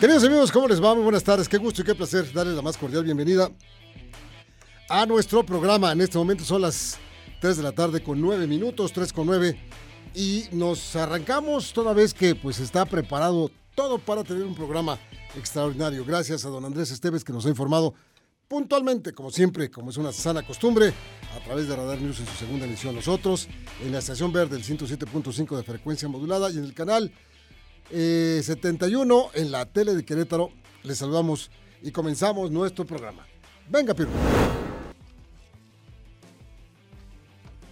Queridos amigos, ¿cómo les va? Muy buenas tardes. Qué gusto y qué placer darles la más cordial bienvenida a nuestro programa. En este momento son las 3 de la tarde con 9 minutos, 3 con 9. Y nos arrancamos toda vez que pues está preparado todo para tener un programa extraordinario. Gracias a don Andrés Esteves que nos ha informado puntualmente, como siempre, como es una sana costumbre, a través de Radar News en su segunda emisión. Nosotros en la estación verde, el 107.5 de frecuencia modulada y en el canal 71 en la tele de Querétaro. Les saludamos y comenzamos nuestro programa. Venga, Pirro.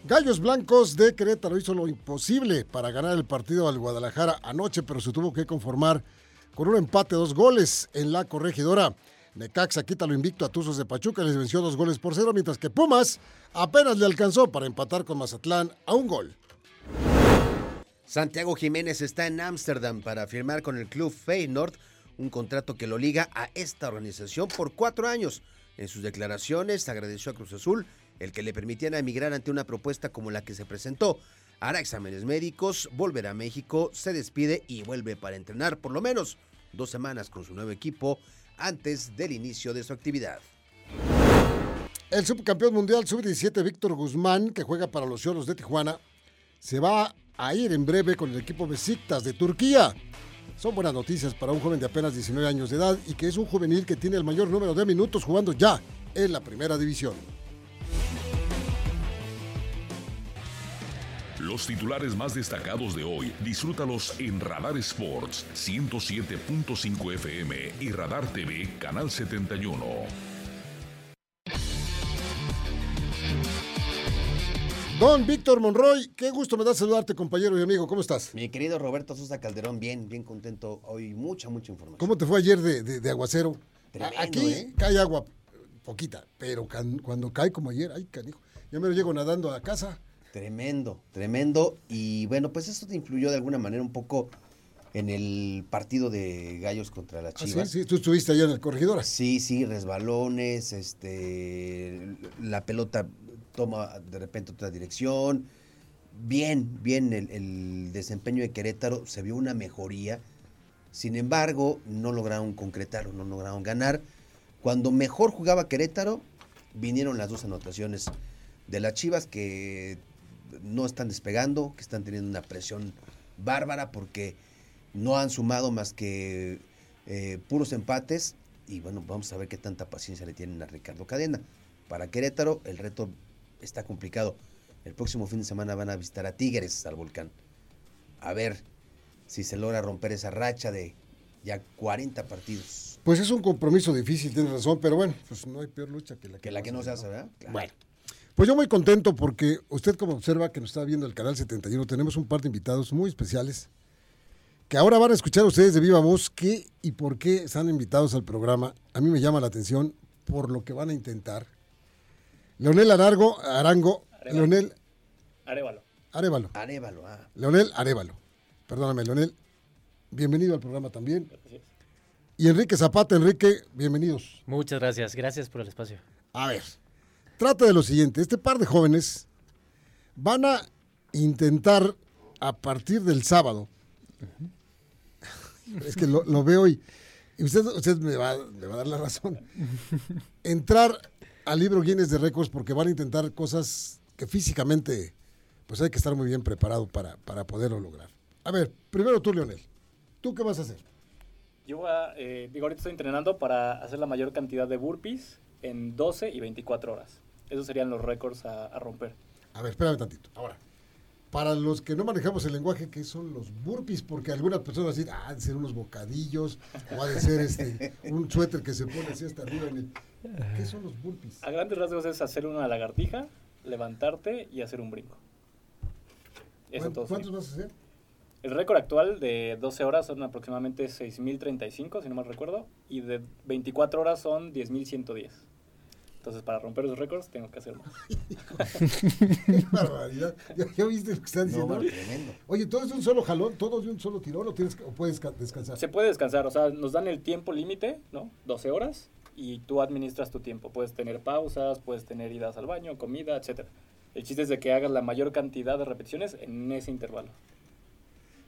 Gallos Blancos de Querétaro hizo lo imposible para ganar el partido al Guadalajara anoche, pero se tuvo que conformar con un empate dos goles en la corregidora. Necaxa quita lo invicto a Tuzos de Pachuca, les venció dos goles por cero, mientras que Pumas apenas le alcanzó para empatar con Mazatlán a un gol. Santiago Jiménez está en Ámsterdam para firmar con el club Feyenoord un contrato que lo liga a esta organización por cuatro años. En sus declaraciones agradeció a Cruz Azul el que le permitiera emigrar ante una propuesta como la que se presentó. Hará exámenes médicos, volverá a México, se despide y vuelve para entrenar por lo menos dos semanas con su nuevo equipo antes del inicio de su actividad. El subcampeón mundial sub-17 Víctor Guzmán, que juega para los Cholos de Tijuana, se va a ir en breve con el equipo Besiktas de Turquía. Son buenas noticias para un joven de apenas 19 años de edad y que es un juvenil que tiene el mayor número de minutos jugando ya en la primera división. Los titulares más destacados de hoy, disfrútalos en Radar Sports 107.5 FM y Radar TV Canal 71. Don Víctor Monroy, qué gusto me da saludarte, compañero y amigo. ¿Cómo estás? Mi querido Roberto Sosa Calderón, bien, bien contento. Hoy mucha, mucha información. ¿Cómo te fue ayer de, de- de aguacero? Tremendo, Aquí ¿eh? cae agua, poquita, pero can- cuando cae como ayer, ay, canijo. Ya me lo llego nadando a casa. Tremendo, tremendo. Y bueno, pues esto te influyó de alguna manera un poco en el partido de Gallos contra las Ah, sí, Chivas. sí, tú estuviste allá en el corregidor. Sí, sí, resbalones, este, la pelota toma de repente otra dirección. Bien, bien el, el desempeño de Querétaro, se vio una mejoría. Sin embargo, no lograron concretarlo, no lograron ganar. Cuando mejor jugaba Querétaro, vinieron las dos anotaciones de las Chivas que no están despegando, que están teniendo una presión bárbara porque no han sumado más que eh, puros empates y bueno, vamos a ver qué tanta paciencia le tienen a Ricardo Cadena. Para Querétaro el reto está complicado. El próximo fin de semana van a visitar a Tigres al volcán. A ver si se logra romper esa racha de ya 40 partidos. Pues es un compromiso difícil, tienes razón, pero bueno, pues no hay peor lucha que la que, Que la que no se hace, ¿verdad? Claro. Bueno, pues yo muy contento porque usted como observa que nos está viendo el canal 71, tenemos un par de invitados muy especiales que ahora van a escuchar ustedes de viva voz qué y por qué están invitados al programa. A mí me llama la atención por lo que van a intentar. Leonel Arango, Arango, Arevalo. Leonel Arevalo. Arevalo, Arévalo, ah. Leonel Arevalo. Perdóname, Leonel. Bienvenido al programa también. Gracias. Y Enrique Zapata, Enrique, bienvenidos. Muchas gracias, gracias por el espacio. A ver, trata de lo siguiente. Este par de jóvenes van a intentar a partir del sábado. Es que lo, lo veo y, y usted, usted me, va, me va a dar la razón. Entrar al libro Guinness de récords porque van a intentar cosas que físicamente pues hay que estar muy bien preparado para, para poderlo lograr. A ver, primero tú, Leonel. ¿Tú qué vas a hacer? Yo voy a, eh, digo, ahorita estoy entrenando para hacer la mayor cantidad de burpees en 12 y 24 horas. Esos serían los récords a, a romper. A ver, espérame tantito. Ahora, para los que no manejamos el lenguaje, ¿qué son los burpees? Porque algunas personas dicen, ah, ha de ser unos bocadillos, o ha de ser este, un suéter que se pone así hasta arriba. En el... ¿Qué son los burpees? A grandes rasgos es hacer una lagartija, levantarte y hacer un brinco. Eso ¿Cuán- todo ¿Cuántos vas a hacer? El récord actual de 12 horas son aproximadamente 6.035, si no mal recuerdo, y de 24 horas son 10.110. Entonces, para romper los récords, tengo que hacer más. ¡Qué barbaridad! ¿Ya, ya oíste lo que están No, diciendo? bueno, tremendo. Oye, ¿todo es de un solo jalón? ¿Todo de un solo tirón o, tienes, o puedes ca- descansar? Se puede descansar, o sea, nos dan el tiempo límite, ¿no? 12 horas, y tú administras tu tiempo. Puedes tener pausas, puedes tener idas al baño, comida, etcétera. El chiste es de que hagas la mayor cantidad de repeticiones en ese intervalo.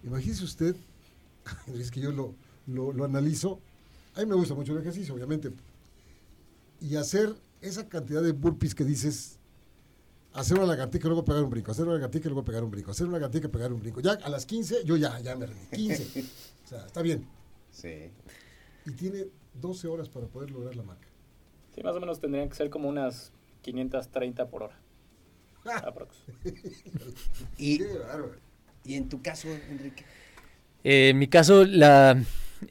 Imagínese usted, es que yo lo, lo, lo analizo, A mí me gusta mucho el ejercicio, obviamente. Y hacer esa cantidad de burpees que dices, hacer una lagartija y luego pegar un brinco, hacer una lagartija y luego pegar un brinco, hacer una lagartija y pegar un brinco. Ya a las 15, yo ya, ya me rendí. 15. o sea, está bien. Sí. Y tiene 12 horas para poder lograr la marca. Sí, más o menos tendrían que ser como unas 530 por hora. Ah. Aprox. Y, y en tu caso, Enrique. Eh, en mi caso, la,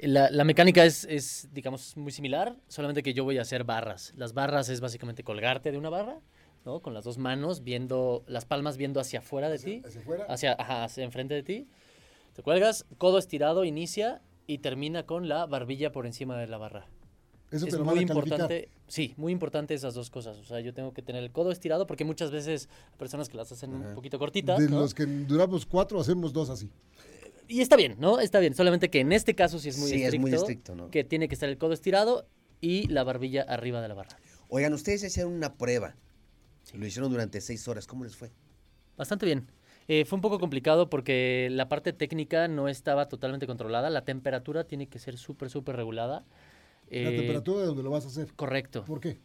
la, la mecánica es, es, digamos, muy similar, solamente que yo voy a hacer barras. Las barras es básicamente colgarte de una barra, ¿no? Con las dos manos, viendo, las palmas viendo hacia afuera de ti, Hacia afuera. hacia, ajá, hacia enfrente de ti. Te cuelgas, codo estirado, inicia y termina con la barbilla por encima de la barra. Eso es te lo van muy calificar. importante, sí, muy importante esas dos cosas. O sea, yo tengo que tener el codo estirado porque muchas veces hay personas que las hacen Ajá. un poquito cortitas. De ¿no? los que duramos cuatro, hacemos dos así. Y está bien, ¿no? Está bien. Solamente que en este caso sí es muy Sí, es estricto. muy estricto, ¿no? Que tiene que estar el codo estirado y la barbilla arriba de la barra. Oigan, ustedes hicieron una prueba. Lo hicieron durante seis horas. ¿Cómo les fue? Bastante bien. Eh, fue un poco complicado porque la parte técnica no estaba totalmente controlada. La temperatura tiene que ser súper, súper regulada. La Eh, temperatura de donde lo vas a hacer. Correcto. ¿Por qué?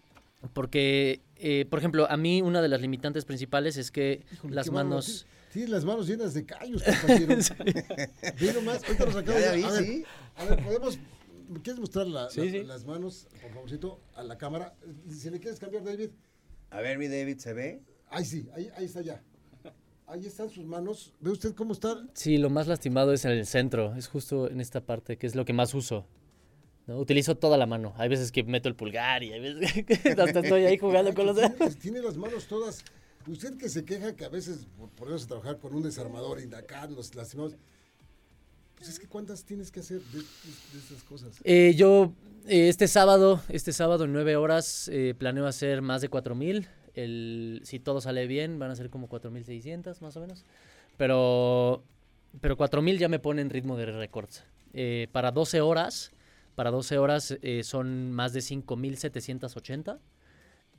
Porque, eh, por ejemplo, a mí una de las limitantes principales es que Híjole, las manos... Tienes- Tienes las manos llenas de callos, compañero. Ve nomás, ahorita nos ya de- vi, a ver, sí. A ver, podemos. ¿Quieres mostrar la- Sí, la- sí. las manos, por favorcito, a la cámara? Si le quieres cambiar, David. A ver, mi David, ¿se ve? Ahí sí, ahí, ahí está ya. Ahí están sus manos. ¿Ve usted cómo está? Sí, lo más lastimado es en el centro, es justo en esta parte, que es lo que más uso. ¿no? Utilizo toda la mano. Hay veces que meto el pulgar y hay veces que hasta estoy ahí jugando con los dedos. Tiene, tiene las manos todas. Usted que se queja que a veces por ponernos a trabajar con un desarmador y de acá nos lastimamos. Pues es que ¿cuántas tienes que hacer de, de- de esas cosas? Eh, yo eh, este sábado, este sábado en nueve horas eh, planeo hacer más de 4000. El, si todo sale bien, van a ser como 4600 más o menos. Pero, pero 4000 ya me pone en ritmo de récords. Eh, para 12 horas, para 12 horas eh, son más de 5780.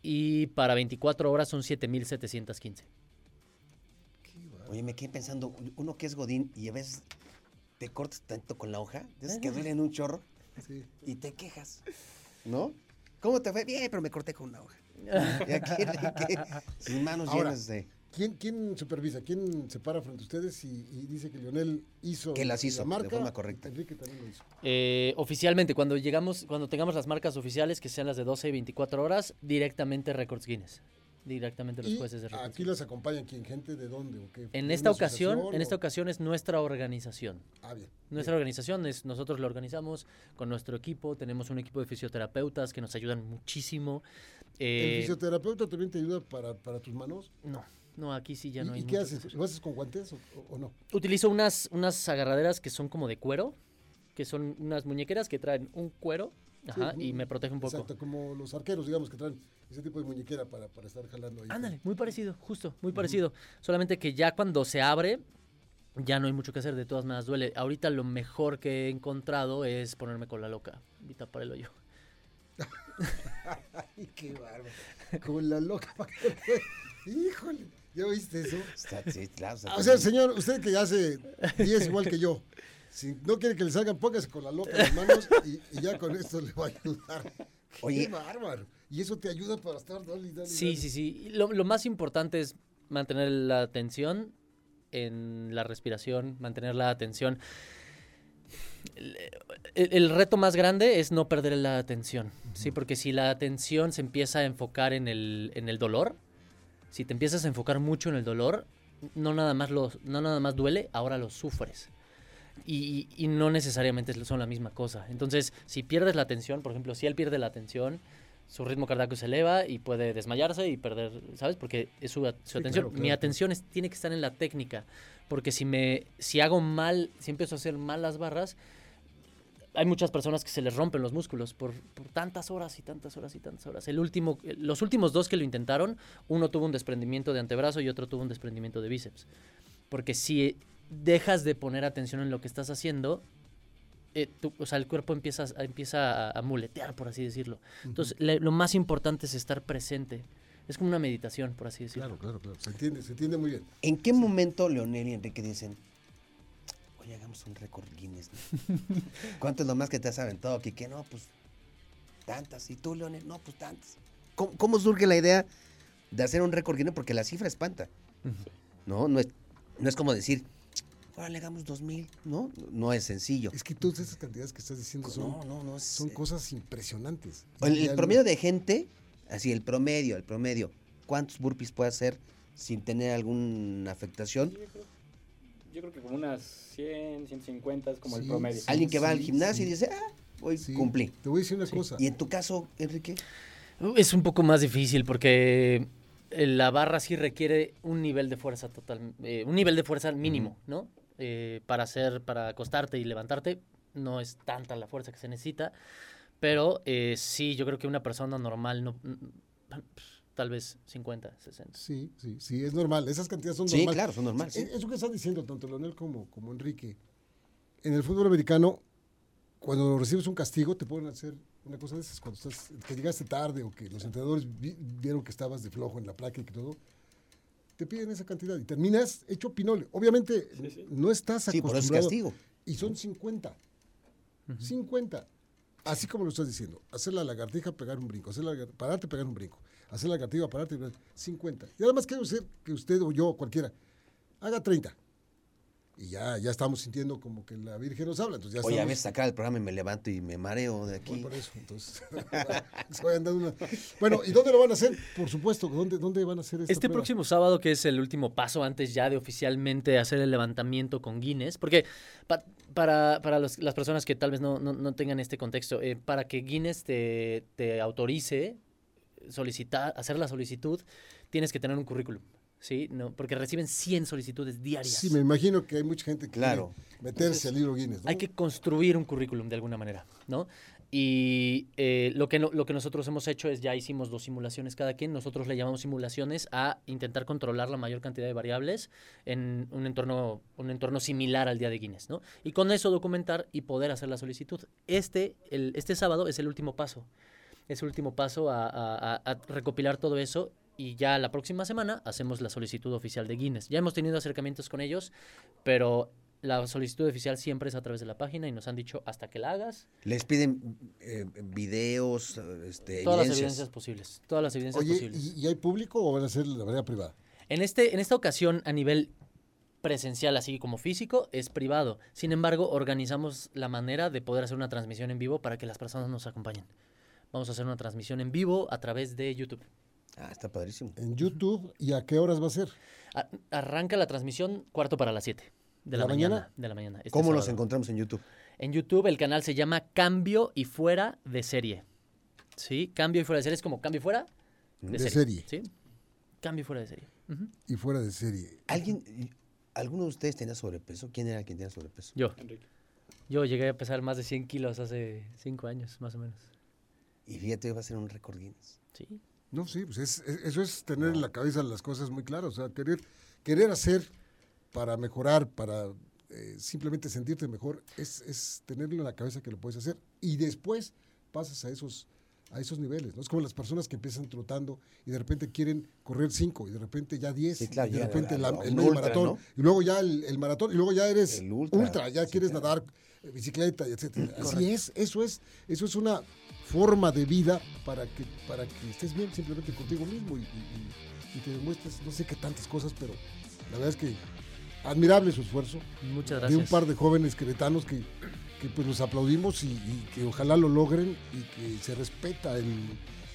Y para 24 horas son 7715. Oye, me quedé pensando, uno que es Godín y a veces te cortas tanto con la hoja, esas que duelen un chorro Sí. y te quejas, ¿no? ¿Cómo te fue? Bien, pero me corté con una hoja. Manos Ahora, llenas de... ¿Quién, ¿Quién supervisa? ¿Quién se para frente a ustedes y, y dice que Lionel hizo, Que las hizo, la de marca? forma correcta. Enrique también lo hizo. Eh, oficialmente, cuando llegamos, cuando tengamos las marcas oficiales, que sean las de 12 y 24 horas, directamente Records Guinness. Directamente los jueces de Records aquí las acompañan quién, gente de dónde o qué. En ¿De esta ocasión, en esta ocasión es nuestra organización. Ah, bien. Nuestra organización es, nosotros lo organizamos con nuestro equipo, tenemos un equipo de fisioterapeutas que nos ayudan muchísimo. ¿El Eh, fisioterapeuta también te ayuda para, para tus manos? no, no, aquí sí ya ¿Y, no hay y qué haces? ¿Lo haces con guantes o- o no? Utilizo unas, unas agarraderas que son como de cuero, que son unas muñequeras que traen un cuero ajá, Sí, y me protege un poco. Exacto, como los arqueros, digamos, que traen ese tipo de muñequera para, para estar jalando ahí. Ándale, muy parecido, justo, muy parecido. Solamente que ya cuando se abre, ya no hay mucho que hacer, de todas maneras duele. Ahorita lo mejor que he encontrado es ponerme con la loca y tapar el hoyo. Ay, qué bárbaro. Con la loca. Híjole, ¿ya oíste eso? Está- sí, claro, Ah, O sea, señor, usted que hace 10 igual que yo, si no quiere que le salgan, póngase con la loca en las manos y, y ya con esto le va a ayudar. Oye. Qué bárbaro. Y eso te ayuda para estar dale, dale, Sí, dale. sí, sí. Lo, lo más importante es mantener la atención en la respiración, mantener la atención. El, el- el reto más grande es no perder la atención, ¿sí? Porque si la atención se empieza a enfocar en el, en el dolor, si te empiezas a enfocar mucho en el dolor, no nada más, lo, no nada más duele, ahora lo sufres. Y, y no necesariamente son la misma cosa. Entonces, si pierdes la atención, por ejemplo, si él pierde la atención, su ritmo cardíaco se eleva y puede desmayarse y perder, ¿sabes? Porque es su, su Sí, atención. claro, Mi claro, atención es- tiene que estar en la técnica, porque si me si hago mal, si empiezo a hacer mal las barras, hay muchas personas que se les rompen los músculos por, por tantas horas y tantas horas y tantas horas. El último, los últimos dos que lo intentaron, uno tuvo un desprendimiento de antebrazo y otro tuvo un desprendimiento de bíceps. Porque si dejas de poner atención en lo que estás haciendo, eh, tú- o sea, el cuerpo empieza, a- empieza a, a muletear, por así decirlo. Entonces, le- lo más importante es estar presente. Es como una meditación, por así decirlo. Claro, claro, claro. Se entiende, se entiende muy bien. ¿En qué momento Leonel y Enrique dicen, Oye, hagamos un récord Guinness. ¿no? ¿Cuánto es lo más que te has aventado, Kike? No, pues tantas. ¿Y tú, Leonel? No, pues tantas. ¿Cómo, cómo surge la idea de hacer un récord Guinness? Porque la cifra espanta. No, no es, no es como decir, ahora le hagamos dos mil. No, no es sencillo. Es que todas esas cantidades que estás diciendo son, No, no, no. Es, son cosas impresionantes. El, promedio de gente, así, el promedio, el promedio, ¿cuántos burpees puede hacer sin tener alguna afectación? Yo creo, yo creo que como unas 100, 150 es como el promedio. sí. Alguien que va al gimnasio sí. y dice, ah, hoy Sí, cumplí. Te voy a decir una cosa. Y en tu caso, Enrique, Es un poco más difícil porque eh, la barra sí requiere un nivel de fuerza total, eh, un nivel de fuerza mínimo, ¿no? Eh, para hacer, para acostarte y levantarte, no es tanta la fuerza que se necesita, pero eh, sí, yo creo que una persona normal no, tal vez 50, 60. Sí, sí, sí, es normal. Esas cantidades son sí, normales. claro, son normales. sí. Eso que están diciendo tanto Leonel como, como Enrique. En el fútbol americano, cuando recibes un castigo, te pueden hacer una cosa de esas. Cuando estás, que llegaste tarde o que los entrenadores vi- vieron que estabas de flojo en la práctica y todo, te piden esa cantidad y terminas hecho pinole. Obviamente, Sí, sí. no estás Sí, por eso acostumbrado. castigo. Y son 50. 50. Así como lo estás diciendo. Hacer la lagartija, pegar un brinco. Hacer la pararte, pegar un brinco. Hacer la lagartija, pararte, pegar- 50. Y además quiero decir que usted o yo, cualquiera, haga 30. Y ya, ya estamos sintiendo como que la Virgen nos habla. Entonces ya Oye, a estamos- veces acá el programa y me levanto y me mareo de aquí. por eso, entonces. se vayan dando una- Bueno, ¿y dónde lo van a hacer? Por supuesto, ¿dónde, dónde van a hacer esta Este prueba? próximo sábado, que es el último paso antes ya de oficialmente hacer el levantamiento con Guinness, porque pa- para, para los- las personas que tal vez no, no- no tengan este contexto, eh, para que Guinness te, te autorice solicitar, hacer la solicitud, tienes que tener un currículum, ¿sí? No, porque reciben 100 solicitudes diarias. Sí, me imagino que hay mucha gente que Claro. quiere meterse al libro Guinness. ¿no? Hay que construir un currículum de alguna manera, ¿no? Y eh, lo, que no- lo que nosotros hemos hecho es, ya hicimos dos simulaciones cada quien, nosotros le llamamos simulaciones a intentar controlar la mayor cantidad de variables en un entorno, un entorno similar al día de Guinness, ¿no? Y con eso documentar y poder hacer la solicitud. Este, el, este sábado es el último paso, es el último paso a, a- a- a recopilar todo eso y ya la próxima semana hacemos la solicitud oficial de Guinness. Ya hemos tenido acercamientos con ellos, pero la solicitud oficial siempre es a través de la página y nos han dicho hasta que la hagas, Les piden eh, videos, este, todas las evidencias. posibles, todas las evidencias Oye, posibles. ¿y, y hay público o van a ser la manera privada? En, este, en esta ocasión, a nivel presencial, así como físico, es privado. Sin embargo, organizamos la manera de poder hacer una transmisión en vivo para que las personas nos acompañen. Vamos a hacer una transmisión en vivo a través de YouTube. Ah, está padrísimo. En YouTube, ¿y a qué horas va a ser? A- arranca la transmisión cuarto para las 7 de la, ¿La mañana? mañana? De la mañana. este ¿Cómo los sábado. encontramos en YouTube? En YouTube el canal se llama Cambio y Fuera de Serie. ¿Sí? Cambio y Fuera de Serie es como cambio y fuera de, De serie. serie. ¿Sí? Cambio y Fuera de Serie. Y fuera de serie. ¿Alguien, ¿Alguno de ustedes tenía sobrepeso? ¿Quién era quien tenía sobrepeso? Yo. Enrique. Yo llegué a pesar más de 100 kilos hace 5 años, más o menos. Y fíjate, va a ser un récord Guinness. Sí. No, sí, pues es- es- eso es tener en la cabeza las cosas muy claras. O sea, querer, querer hacer para mejorar, para eh, simplemente sentirte mejor, es, es tenerlo en la cabeza que lo puedes hacer. Y después pasas a esos, a esos niveles. ¿no? Es como las personas que empiezan trotando y de repente quieren correr 5 y de repente ya 10 Sí, claro, y de ya repente la- el medio ultra, maratón ¿no? y luego ya el, el maratón y luego ya eres El ultra, ya sí, quieres claro. nadar eh, bicicleta etcétera. Así es, eso es, eso es una forma de vida para que, para que estés bien simplemente contigo mismo y, y- y- y te demuestres no sé qué tantas cosas, pero la verdad es que admirable su esfuerzo Muchas de gracias. un par de jóvenes queretanos que, que pues los aplaudimos y, y que ojalá lo logren y que se respeta el,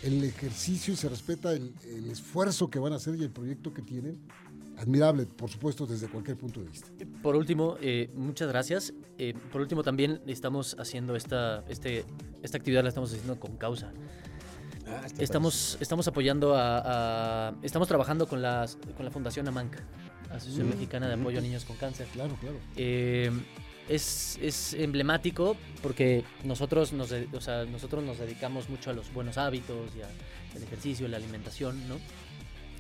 el ejercicio y se respeta el, el esfuerzo que van a hacer y el proyecto que tienen. Admirable, por supuesto, desde cualquier punto de vista. Por último, eh, muchas gracias. Eh, por último, también estamos haciendo esta, este, esta actividad, la estamos haciendo con causa. Ah, Estamos, estamos apoyando a, a- Estamos trabajando con, las, con la Fundación AMANC, Asociación Mm, Mexicana de Apoyo a Niños con Cáncer. Claro, claro. Eh, es, es emblemático porque nosotros nos, o sea, nosotros nos dedicamos mucho a los buenos hábitos y al ejercicio, la alimentación, ¿no?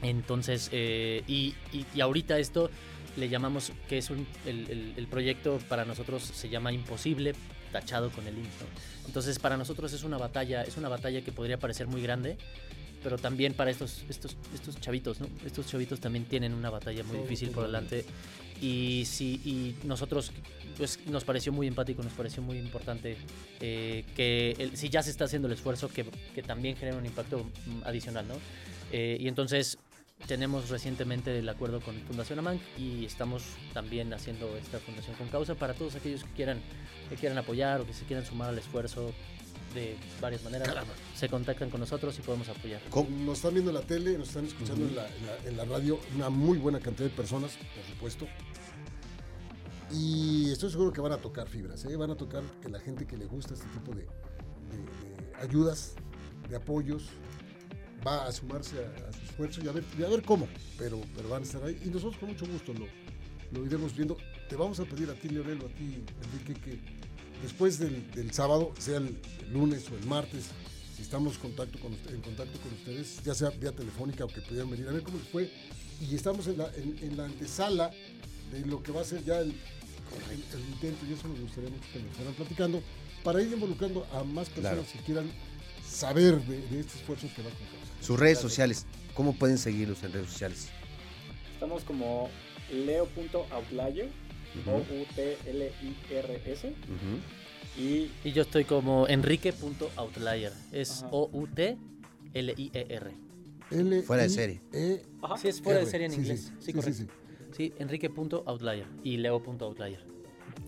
Entonces, eh, y, y- y ahorita esto le llamamos que es un, el, el- el proyecto para nosotros se llama Imposible tachado con el IMSS. ¿no? Entonces para nosotros es una batalla, es una batalla que podría parecer muy grande, pero también para estos, estos, estos chavitos, ¿no? Estos chavitos también tienen una batalla muy difícil por delante. Y sí, y nosotros pues nos pareció muy empático, nos pareció muy importante eh, que el- si ya se está haciendo el esfuerzo, que, que también genera un impacto mm, adicional, ¿no? Eh, y entonces tenemos recientemente el acuerdo con Fundación Amanc y estamos también haciendo esta fundación con causa para todos aquellos que quieran, que quieran apoyar o que se quieran sumar al esfuerzo de varias maneras. Se contactan con nosotros y podemos apoyar. Nos están viendo en la tele, nos están escuchando en, la, en la- en la radio, una muy buena cantidad de personas, por supuesto. Y estoy seguro que van a tocar fibras, ¿eh? van a tocar que la gente que le gusta este tipo de, de- de ayudas, de apoyos, va a sumarse a, a su esfuerzo y a ver, y a ver cómo, pero, pero van a estar ahí. Y nosotros con mucho gusto lo, lo iremos viendo. Te vamos a pedir a ti, Leonel, a ti, Enrique, que después del, del sábado, sea el lunes o el martes, si estamos contacto con usted- en contacto con ustedes, ya sea vía telefónica o que pudieran venir a ver cómo les fue. Y estamos en la, en, en la antesala de lo que va a ser ya el, el- el intento, y eso nos gustaría mucho que nos fueran platicando, para ir involucrando a más personas Claro. que quieran saber de, de este esfuerzo que va con causa. Sus redes sociales, ¿cómo pueden seguirlos en redes sociales? Estamos como leo.outlier, O-U-T-L-I-R-S. Y Y yo estoy como enrique.outlier. Es. O-U-T-L-I-E-R. L Fuera de serie. E Ajá. Sí, es fuera de serie en Sí, inglés. sí, Sí, sí, correcto. sí, Sí, enrique.outlier y leo.outlier.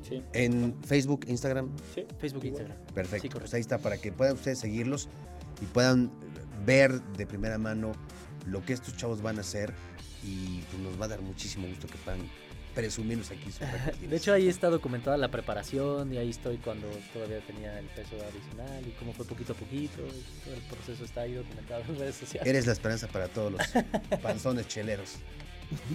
Sí, En Facebook, Instagram. sí. Facebook, Igual. Instagram. Perfecto. Sí, pues ahí está, para que puedan ustedes seguirlos y puedan ver de primera mano lo que estos chavos van a hacer y pues, nos va a dar muchísimo gusto que puedan presumirnos aquí récords De hecho, ahí está documentada la preparación y ahí estoy cuando todavía tenía el peso adicional y cómo fue poquito a poquito. y todo el proceso está ahí documentado en redes sociales. Eres la esperanza para todos los panzones cheleros,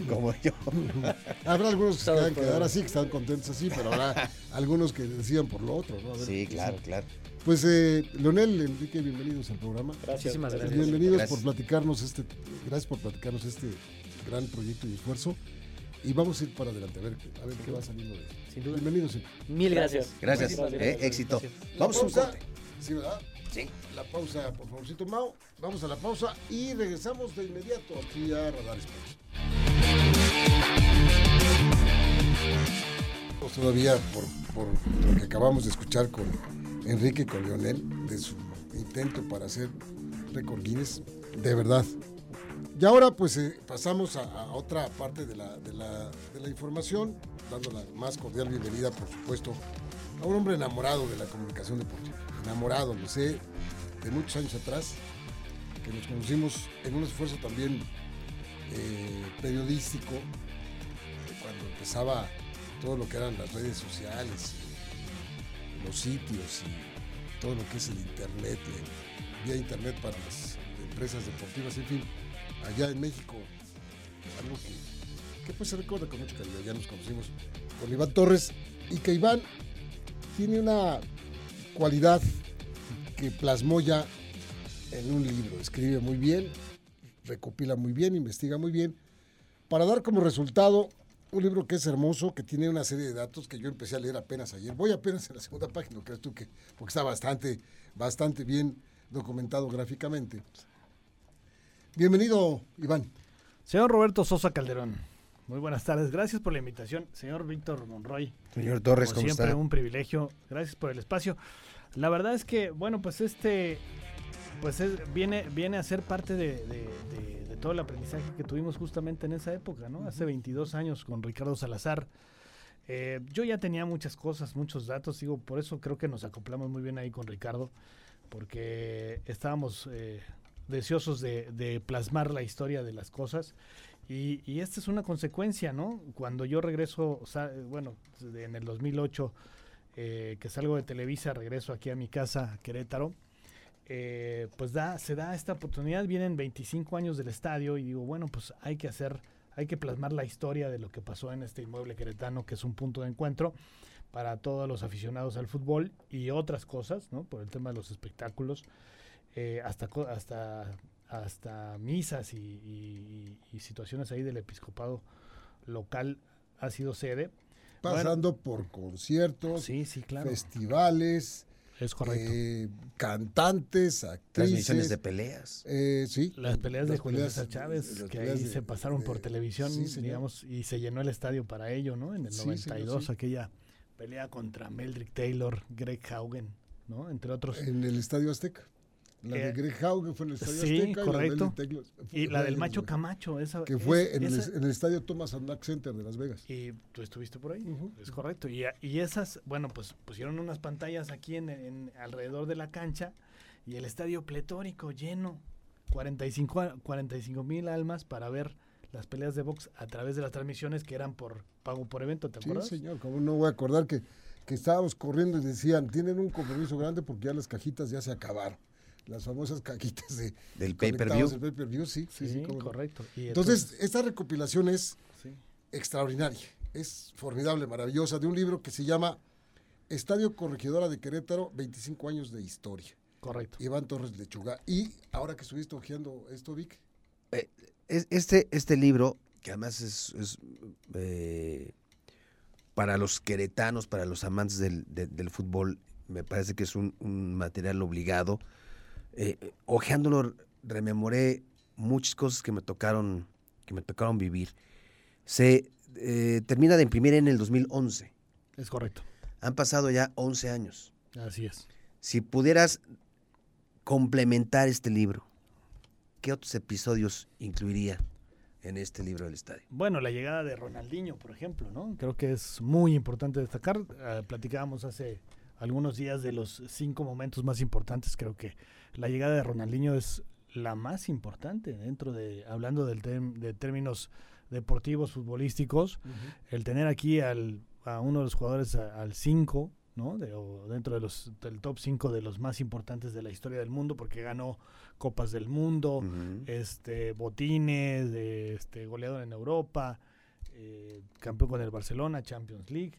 como yo. Habrá algunos que se quedan quedar así, que están contentos así, pero habrá algunos que decían por lo otro, ¿no? A ver Sí, claro, claro. Pues, eh, Leonel, Enrique, bienvenidos al programa. Gracias. Muchísimas gracias. Bienvenidos Gracias. por platicarnos este, gracias por platicarnos este gran proyecto y esfuerzo. Y vamos a ir para adelante, a ver, a ver qué va saliendo de esto. Sin duda. Bienvenidos. Mil gracias. Gracias, eh, éxito. Gracias. Vamos a un corte. Sí, ¿verdad? Sí. La pausa, por favorcito, Mau. Vamos a la pausa y regresamos de inmediato aquí a Radar Sports. Todavía por, por lo que acabamos de escuchar con Enrique y con Leonel, de su intento para hacer récord Guinness, de verdad. Y ahora pues eh, pasamos a, otra parte de la, de, la, información, dando la más cordial bienvenida, por supuesto, a un hombre enamorado de la comunicación deportiva. Enamorado, lo sé, de muchos años atrás, que nos conocimos en un esfuerzo también eh, periodístico, cuando empezaba todo lo que eran las redes sociales, los sitios y todo lo que es el internet, vía internet para las empresas deportivas, en fin, allá en México, que, pues se recuerda con mucho cariño. Ya nos conocimos con Iván Torres y que Iván tiene una cualidad que plasmó ya en un libro. Escribe muy bien, recopila muy bien, investiga muy bien, para dar como resultado un libro que es hermoso, que tiene una serie de datos que yo empecé a leer apenas ayer. Voy apenas en la segunda página, ¿no crees tú que? Porque está bastante, bastante bien documentado gráficamente. Bienvenido, Iván. Señor Roberto Sosa Calderón, muy buenas tardes. Gracias por la invitación. Señor Víctor Monroy, Señor Torres, como ¿cómo siempre, está? un privilegio. Gracias por el espacio. La verdad es que, bueno, pues este, pues es- viene, viene a ser parte de, de- de- de todo el aprendizaje que tuvimos justamente en esa época, ¿no? Hace 22 años con Ricardo Salazar. Eh, yo ya tenía muchas cosas, muchos datos, digo, por eso creo que nos acoplamos muy bien ahí con Ricardo, porque estábamos eh, deseosos de, de plasmar la historia de las cosas. Y, y esta es una consecuencia, ¿no? Cuando yo regreso, bueno, en el 2008, eh, que salgo de Televisa, regreso aquí a mi casa, Querétaro, eh, pues da, se da esta oportunidad, vienen 25 años del estadio y digo, bueno, pues hay que hacer, hay que plasmar la historia de lo que pasó en este inmueble queretano, que es un punto de encuentro para todos los aficionados al fútbol y otras cosas, ¿no? Por el tema de los espectáculos, eh, hasta, co- hasta, hasta misas y, y- y situaciones ahí del episcopado local ha sido sede. pasando por conciertos, Sí, sí, claro. festivales, Es correcto. eh, cantantes, actrices. Transmisiones de peleas. eh, sí. Las peleas de Julio César Chávez, que ahí de- se pasaron por televisión, sí, señor. digamos, y se llenó el estadio para ello, ¿no? En el Sí, señor, 92, sí. aquella pelea contra Meldrick Taylor, Greg Haugen, ¿no? Entre otros. En el Estadio Azteca. La de Greg Haugen fue en el Estadio sí, Azteca. correcto. Y, la de Melvin Taylor fue- y la del Macho Camacho, esa. Que es- fue en, esa- el, en el Estadio Thomas and Mack Center de Las Vegas. Y tú estuviste por ahí, es correcto. Y, y esas, bueno, pues pusieron unas pantallas aquí en, en- alrededor de la cancha y el estadio pletórico lleno. 45 mil almas para ver las peleas de box a través de las transmisiones que eran por pago por evento, ¿te Sí, acuerdas? señor, como no voy a acordar que, que estábamos corriendo y decían, tienen un compromiso grande porque ya las cajitas ya se acabaron. Las famosas cajitas de Del pay-per-view. del pay-per-view, sí, sí, Sí, correcto. Y Entonces, esta recopilación es sí, extraordinaria, es formidable, maravillosa, de un libro que se llama Estadio Corregidora de Querétaro, 25 años de historia. correcto. Iván Torres Lechuga. Y ahora que estuviste hojeando esto, Vic, Es- Este, este libro, que además es, es, eh, para los queretanos, para los amantes del, de- del fútbol, me parece que es un, un material obligado. Eh, ojeándolo, rememoré muchas cosas que me tocaron, que me tocaron vivir. Se eh, termina de imprimir en el 2011. Es correcto. Han pasado ya 11 años. Así es. Si pudieras complementar este libro, ¿qué otros episodios incluiría en este libro del estadio? Bueno, la llegada de Ronaldinho, por ejemplo, ¿no? Creo que es muy importante destacar. Eh, platicábamos hace algunos días de los cinco momentos más importantes. Creo que la llegada de Ronaldinho es la más importante dentro de, hablando del de términos deportivos, futbolísticos, el tener aquí al, a uno de los jugadores a- al 5, ¿no? De- o dentro de los, del top 5 de los más importantes de la historia del mundo, porque ganó Copas del Mundo, este botines, de, este goleador en Europa, eh, campeón con el Barcelona, Champions League,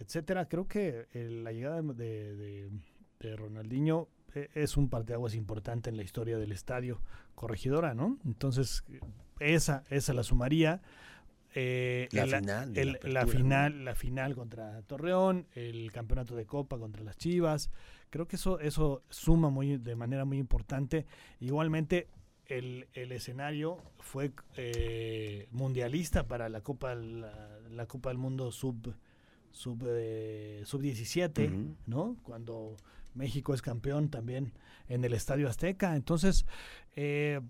etcétera. Creo que eh, la llegada de, de- de Ronaldinho eh, es un parteaguas importante en la historia del estadio corregidora, ¿no? Entonces, esa, esa la sumaría. Eh, La el- final el- la la, apertura, ¿no? final, la final contra Torreón, el campeonato de Copa contra las Chivas. Creo que eso, eso suma muy, de manera muy importante. Igualmente, el, el escenario fue eh, mundialista para la Copa, la, la Copa del Mundo sub sub, eh, sub 17, Ujú. ¿no? Cuando México es campeón también en el Estadio Azteca. Entonces, eh,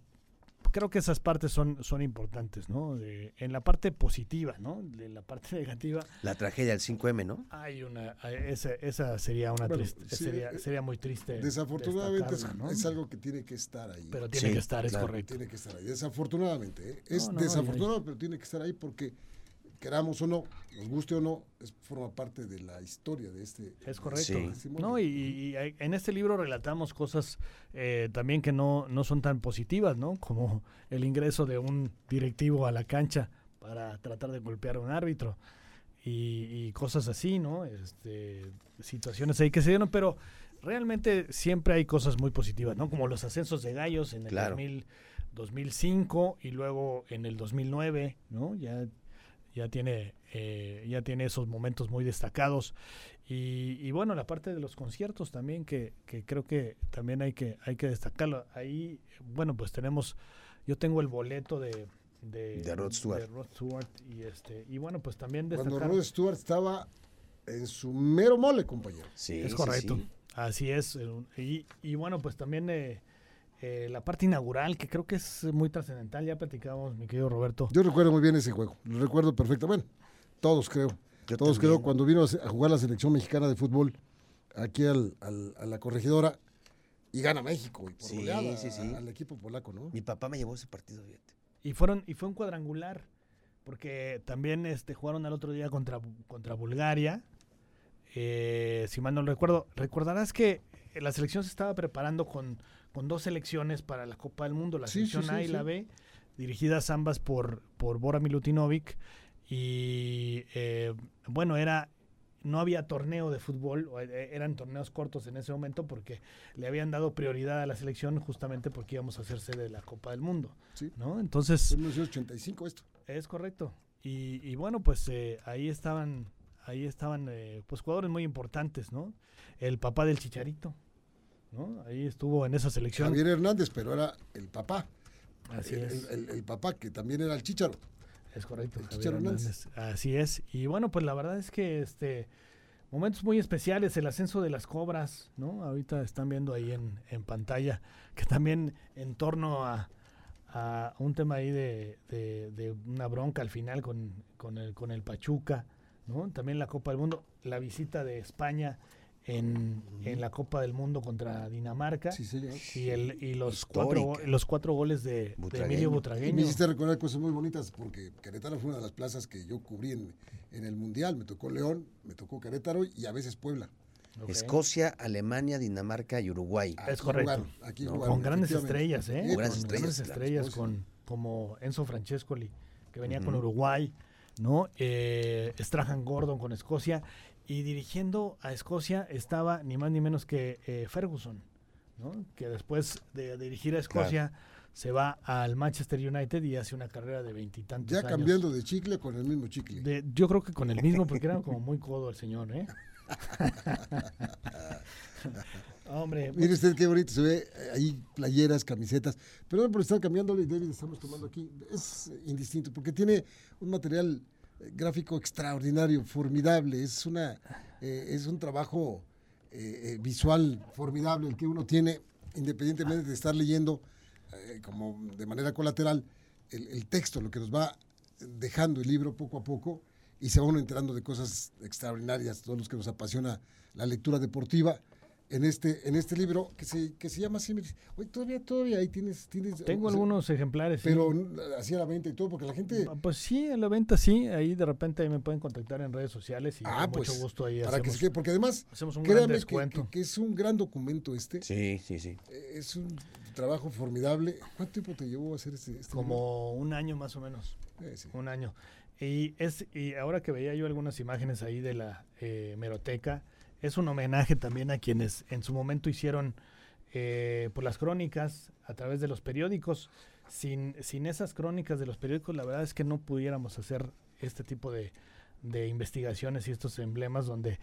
creo que esas partes son, son importantes, ¿no? De- en la parte positiva, ¿no? En la parte negativa La tragedia del 5M, ¿no? hay una, esa, esa sería una Bueno, triste, sí, sería, eh, sería muy triste. desafortunadamente es, ¿no? es algo que tiene que estar ahí. Pero tiene Sí, que estar, es claro. correcto. Tiene que estar ahí. Desafortunadamente, ¿eh? es No, no, y- desafortunado, pero tiene que estar ahí porque queramos o no, nos guste o no, es, forma parte de la historia de este. Es correcto. testimonio. No, y, y en este libro relatamos cosas eh, también que no, no son tan positivas, ¿no? Como el ingreso de un directivo a la cancha para tratar de golpear a un árbitro y, y cosas así, ¿no? Este, situaciones ahí que se dieron, pero realmente siempre hay cosas muy positivas, ¿no? Como los ascensos de gallos en el Claro. 2000, 2005 y luego en el 2009, ¿no? Ya ya tiene eh, ya tiene esos momentos muy destacados y, y bueno la parte de los conciertos también que, que creo que también hay que hay que destacarlo ahí bueno pues tenemos yo tengo el boleto de de, De Rod Stewart. de Rod Stewart, y este y bueno pues también Cuando destacar Rod Stewart estaba en su mero mole, compañero. Sí, es correcto sí. así es eh, y, y bueno pues también eh, eh, la parte inaugural que creo que es muy trascendental ya platicábamos mi querido Roberto Yo recuerdo muy bien ese juego, lo recuerdo perfecto. Bueno, todos creo. Yo todos también. creo cuando vino a jugar la selección mexicana de fútbol aquí al, al- a la corregidora y gana México y por Sí, goleada sí, sí. al equipo polaco, ¿no? Mi papá me llevó a ese partido, fíjate. Y fueron y fue un cuadrangular porque también este jugaron al otro día contra contra Bulgaria. Eh, si mal no recuerdo, recordarás que la selección se estaba preparando con, con dos selecciones para la Copa del Mundo, la Sí, sí, selección A y la B, dirigidas ambas por por Bora Milutinovic y eh, bueno era no había torneo de fútbol, eh, eran torneos cortos en ese momento porque le habían dado prioridad a la selección justamente porque íbamos a hacer sede de la Copa del Mundo, Sí. ¿no? Entonces Fue en 1985 esto. es correcto. Y, y bueno, pues eh, ahí estaban ahí estaban eh, pues jugadores muy importantes, ¿no? El papá del Chicharito, ¿no? Ahí estuvo en esa selección. Javier Hernández, pero era el papá. Así el, es. el- el papá, que también era el chicharo. Es correcto. El Chicharo Hernández. Así es. Y bueno, pues la verdad es que este momentos muy especiales, el ascenso de las cobras, ¿no? Ahorita están viendo ahí en, en pantalla que también en torno a, a un tema ahí de, de- de una bronca al final con, con, el, con el Pachuca, ¿no? También la Copa del Mundo, la visita de España en, en la Copa del Mundo contra Dinamarca. Sí, señor. Y, el, y los, cuatro, los cuatro goles de, de Butragueño. Emilio Y me Butragueño. hiciste recordar cosas muy bonitas porque Querétaro fue una de las plazas que yo cubrí en, en el Mundial. Me tocó León, me tocó Querétaro y a veces Puebla. Escocia, Alemania, Dinamarca y Uruguay. Aquí correcto. jugaron, aquí No, jugaron, con grandes estrellas, ¿eh? Con grandes estrellas, grandes claro, estrellas, con, como Enzo Francescoli, que venía con. Uruguay, ¿no? Eh, Strahan Gordon con Escocia. Y dirigiendo a Escocia estaba ni más ni menos que eh, Ferguson, ¿no? Que después de dirigir a Escocia se va al Manchester United y hace una carrera de veintitantos Ya años. cambiando de chicle con el mismo chicle. De- yo creo que con el mismo, porque era como muy codo el señor, ¿eh? Hombre, Mire usted qué bonito se ve eh, ahí playeras, camisetas. Perdón por estar cambiándole, David, estamos tomando aquí. Es indistinto porque tiene un material gráfico extraordinario, formidable. Es una eh, es un trabajo eh, eh, visual formidable el que uno tiene, independientemente de estar leyendo como de manera colateral el, el texto, lo que nos va dejando el libro poco a poco y se va uno enterando de cosas extraordinarias, todos los que nos apasiona la lectura deportiva en este, en este libro que se, que se llama así. Oye, todavía, todavía ahí tienes. tienes tengo o sea, algunos ejemplares. sí. Pero n- así a la venta y todo, porque la gente. Ah, Pues sí, a la venta sí, ahí de repente ahí me pueden contactar en redes sociales y Ah, con mucho pues, gusto ahí para que hacemos, se quede, porque además, hacemos un gran que, descuento. que- que es un gran documento este. Sí, sí, sí. eh, Es un trabajo formidable. ¿Cuánto tiempo te llevó a hacer este? este libro? Como un año más o menos, Eh, sí. un año. Y, es, y ahora que veía yo algunas imágenes ahí de la eh, meroteca, es un homenaje también a quienes en su momento hicieron eh, por las crónicas a través de los periódicos. Sin, sin esas crónicas de los periódicos, la verdad es que no pudiéramos hacer este tipo de, de investigaciones y estos emblemas donde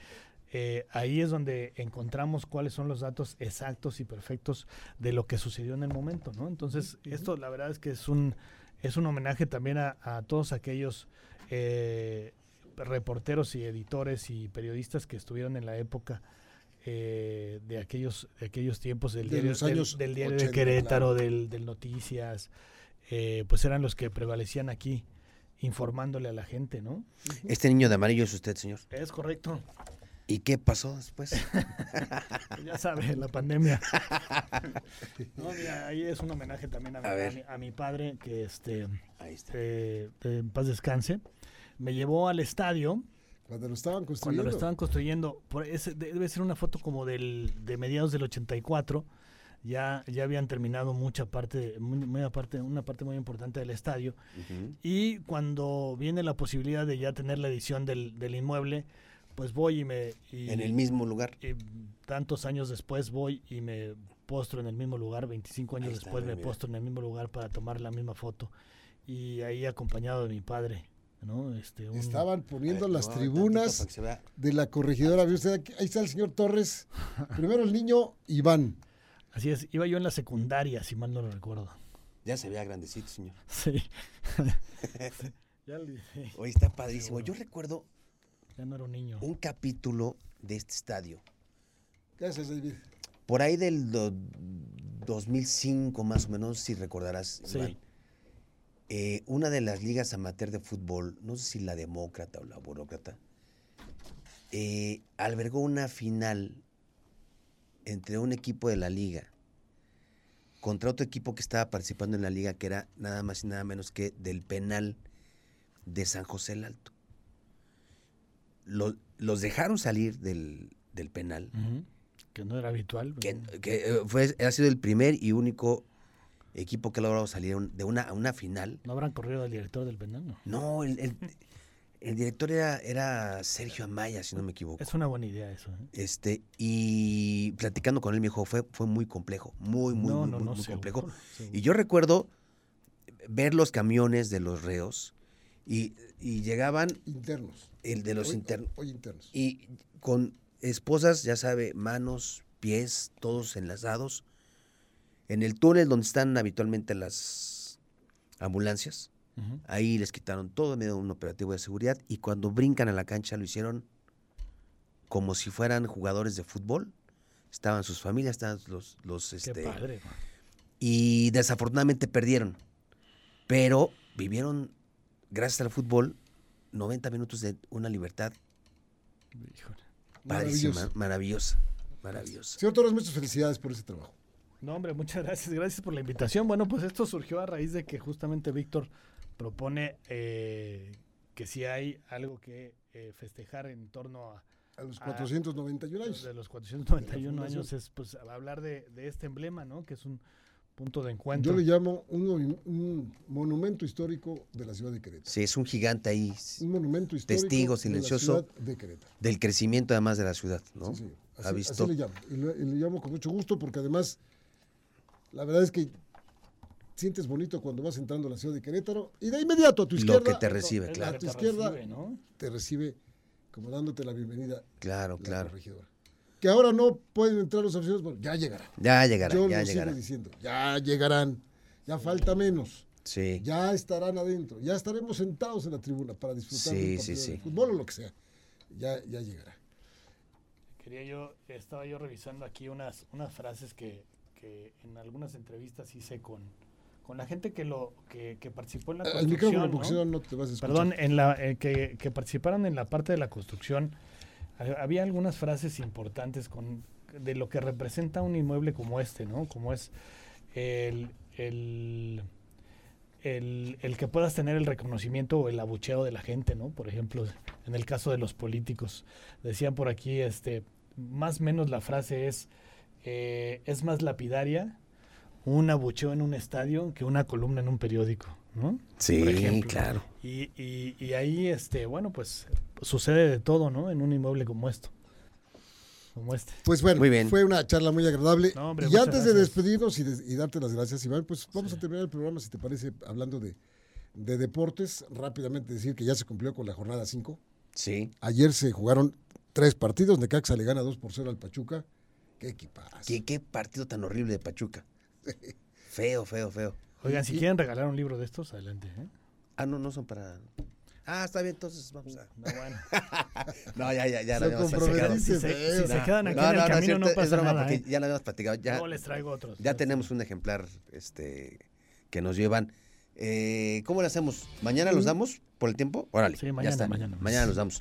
eh, ahí es donde encontramos cuáles son los datos exactos y perfectos de lo que sucedió en el momento, ¿no? Entonces, esto la verdad es que es un, es un homenaje también a, a todos aquellos eh, reporteros y editores y periodistas que estuvieron en la época eh, de aquellos de aquellos tiempos del De diario, los del- años del, diario 80, de Querétaro, claro. del, del Noticias, eh, pues eran los que prevalecían aquí informándole a la gente, ¿no? Este niño de amarillo es usted, señor. Es correcto. ¿Y qué pasó después? Ya sabe, la pandemia. No, mira, ahí es un homenaje también a mi, A mi- a mi padre, que este, Ahí está. eh, de- en paz descanse. Me llevó al estadio Cuando lo estaban cuando construyendo. lo estaban construyendo. Por ese- de- debe ser una foto como del, de mediados del 84. Ya, ya habían terminado mucha parte, muy, muy aparte, una parte muy importante del estadio. Ujú. Y cuando viene la posibilidad de ya tener la edición del, del inmueble, pues voy y me... y- En el mismo lugar. y tantos años después voy y me postro en el mismo lugar, 25 años está, después me mira. postro en el mismo lugar para tomar la misma foto. Y ahí acompañado de mi padre, ¿no? Este, un- Estaban poniendo ver, las tribunas de la corregidora. ¿Ve usted? Ahí está el señor Torres. Primero el niño Iván. Así es, iba yo en la secundaria, si mal no lo recuerdo. Ya se vea grandecito, señor. Sí. Hoy está padrísimo. Yo recuerdo ya no era un niño. un capítulo de este estadio. Gracias, David. Por ahí del do- 2005, más o menos, si recordarás, Sí. Iván, eh, una de las ligas amateur de fútbol, no sé si la demócrata o la burócrata, eh, albergó una final entre un equipo de la liga contra otro equipo que estaba participando en la liga, que era nada más y nada menos que del penal de San José el Alto. Lo- los dejaron salir del, del penal. Que no era habitual. que, que, eh, fue, ha sido el primer y único equipo que ha logrado salir de una, a una final. ¿No habrán corrido al director del penal? No. El, el- el director era, era Sergio Amaya, si no me equivoco. Es una buena idea eso. ¿eh? Este, y platicando con él me dijo, fue, fue muy complejo, muy, muy, no, muy, no, muy, no, muy seguro, complejo. seguro. Y yo recuerdo ver los camiones de los reos Y, y llegaban Internos. el de los Hoy- internos. Hoy internos. Y con esposas, ya sabe, manos, pies, todos enlazados. En el túnel donde están habitualmente las ambulancias. Ahí les quitaron todo en medio de un operativo de seguridad. Y cuando brincan a la cancha lo hicieron como si fueran jugadores de fútbol. Estaban sus familias, estaban los... los Qué este, padre. y desafortunadamente perdieron. Pero vivieron, gracias al fútbol, 90 minutos de una libertad Híjole. padrísima, Maravilloso. maravillosa. Maravillosa. Señor Torres, muchas felicidades por ese trabajo. No, hombre, muchas gracias. Gracias por la invitación. Bueno, pues esto surgió a raíz de que justamente Víctor propone eh, que si hay algo que eh, festejar en torno a, A los Ah, 491 años. de los 491 fundación. años es pues hablar de, de este emblema, ¿no? Que es un punto de encuentro. Yo le llamo un, un monumento histórico de la ciudad de Querétaro. Sí, es un gigante ahí Un monumento histórico Testigo de silencioso. la ciudad de Querétaro. del crecimiento además de la ciudad, ¿no? Sí, sí. Ha Así, visto. así le llamo. Y le, y le llamo con mucho gusto porque además, la verdad es que sientes bonito cuando vas entrando a la ciudad de Querétaro y de inmediato a tu Lo izquierda. que te recibe, lo claro. A tu te izquierda recibe, ¿no? te recibe como dándote la bienvenida Claro, la claro. corregidora. Que ahora no pueden entrar los aficionados, bueno, ya llegarán. Ya llegará, Yo ya lo llegará. sigo diciendo, ya llegarán. Ya falta menos. Sí. Ya estarán adentro. Ya estaremos sentados en la tribuna para disfrutar Sí, del sí, sí. de fútbol o lo que sea. Ya, ya llegará. Quería yo, estaba yo revisando aquí unas, unas frases que, que en algunas entrevistas hice con, con la gente que lo que, que participó en la El micrófono, construcción. ¿no? si no, no te vas a escuchar. Perdón, en la, eh, que, que participaron en la parte de la construcción, ha- había algunas frases importantes con, de lo que representa un inmueble como este, ¿no? Como es el, el, el, el que puedas tener el reconocimiento o el abucheo de la gente, ¿no? Por ejemplo, en el caso de los políticos, decían por aquí, este, más o menos la frase es, eh, es más lapidaria un abucheo en un estadio que una columna en un periódico, ¿no? Sí, por ejemplo. claro. Y, y, y ahí, este, bueno, pues sucede de todo, ¿no? En un inmueble como esto. Como este. Pues bueno, Muy bien. fue una charla muy agradable. No, hombre, y antes de despedirnos y, de- y darte las gracias, Iván, pues vamos a terminar el programa, si te parece, hablando de, de deportes. Rápidamente decir que ya se cumplió con la jornada 5. Sí. Ayer se jugaron tres partidos. Necaxa le gana 2 por 0 al Pachuca. Qué equipazo. ¿Qué, qué partido tan horrible de Pachuca. Feo, feo, feo. Oigan, si quieren regalar un libro de estos, adelante. ¿eh? Ah, no, no son para. Ah, está bien, entonces vamos a. No, bueno. No, ya, ya, ya. Se lo habíamos Si se, si se quedan aquí No, en el no, no, es camino, cierto, no es pasa broma, nada. porque ¿eh? ya lo habíamos platicado. Ya, les traigo otros. ya tenemos un ejemplar este, que nos llevan. Eh, ¿Cómo le hacemos? ¿Mañana los damos por el tiempo? Órale. Sí, ya mañana, está. mañana. los damos.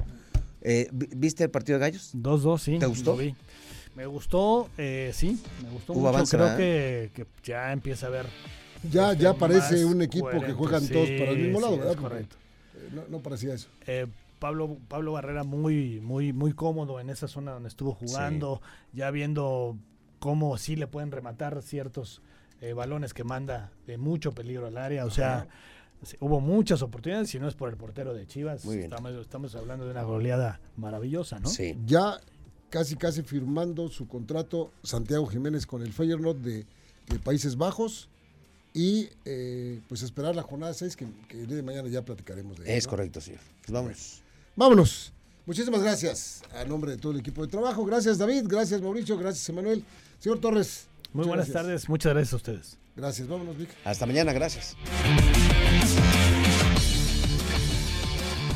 Eh, ¿vi- ¿Viste el partido de gallos? 2-2, sí. ¿Te gustó? lo vi. Me gustó, eh, sí, me gustó Hubo mucho. avance, Creo que, que ya empieza a ver. Ya, este, ya parece más un equipo que juegan todos para el mismo Sí, lado, sí, ¿verdad? correcto. eh, no, no parecía eso. Eh, Pablo, Pablo Barrera muy, muy, muy cómodo en esa zona donde estuvo jugando, ya viendo cómo sí le pueden rematar ciertos eh, balones que manda de mucho peligro al área. O sea, sí, hubo muchas oportunidades, si no es por el portero de Chivas. Muy bien. Estamos, estamos hablando de una goleada maravillosa, ¿no? Sí. Ya casi, casi firmando su contrato Santiago Jiménez con el Feyenoord de, de Países Bajos. Y eh, pues esperar la jornada 6, que, que el día de mañana ya platicaremos de Es ello, ¿no? correcto, señor. Pues vamos. Vámonos. Muchísimas gracias a nombre de todo el equipo de trabajo. Gracias David, gracias Mauricio, gracias Emanuel. Señor Torres. Muy muchas buenas gracias. tardes, muchas gracias a ustedes. Gracias, vámonos Vic. Hasta mañana, gracias.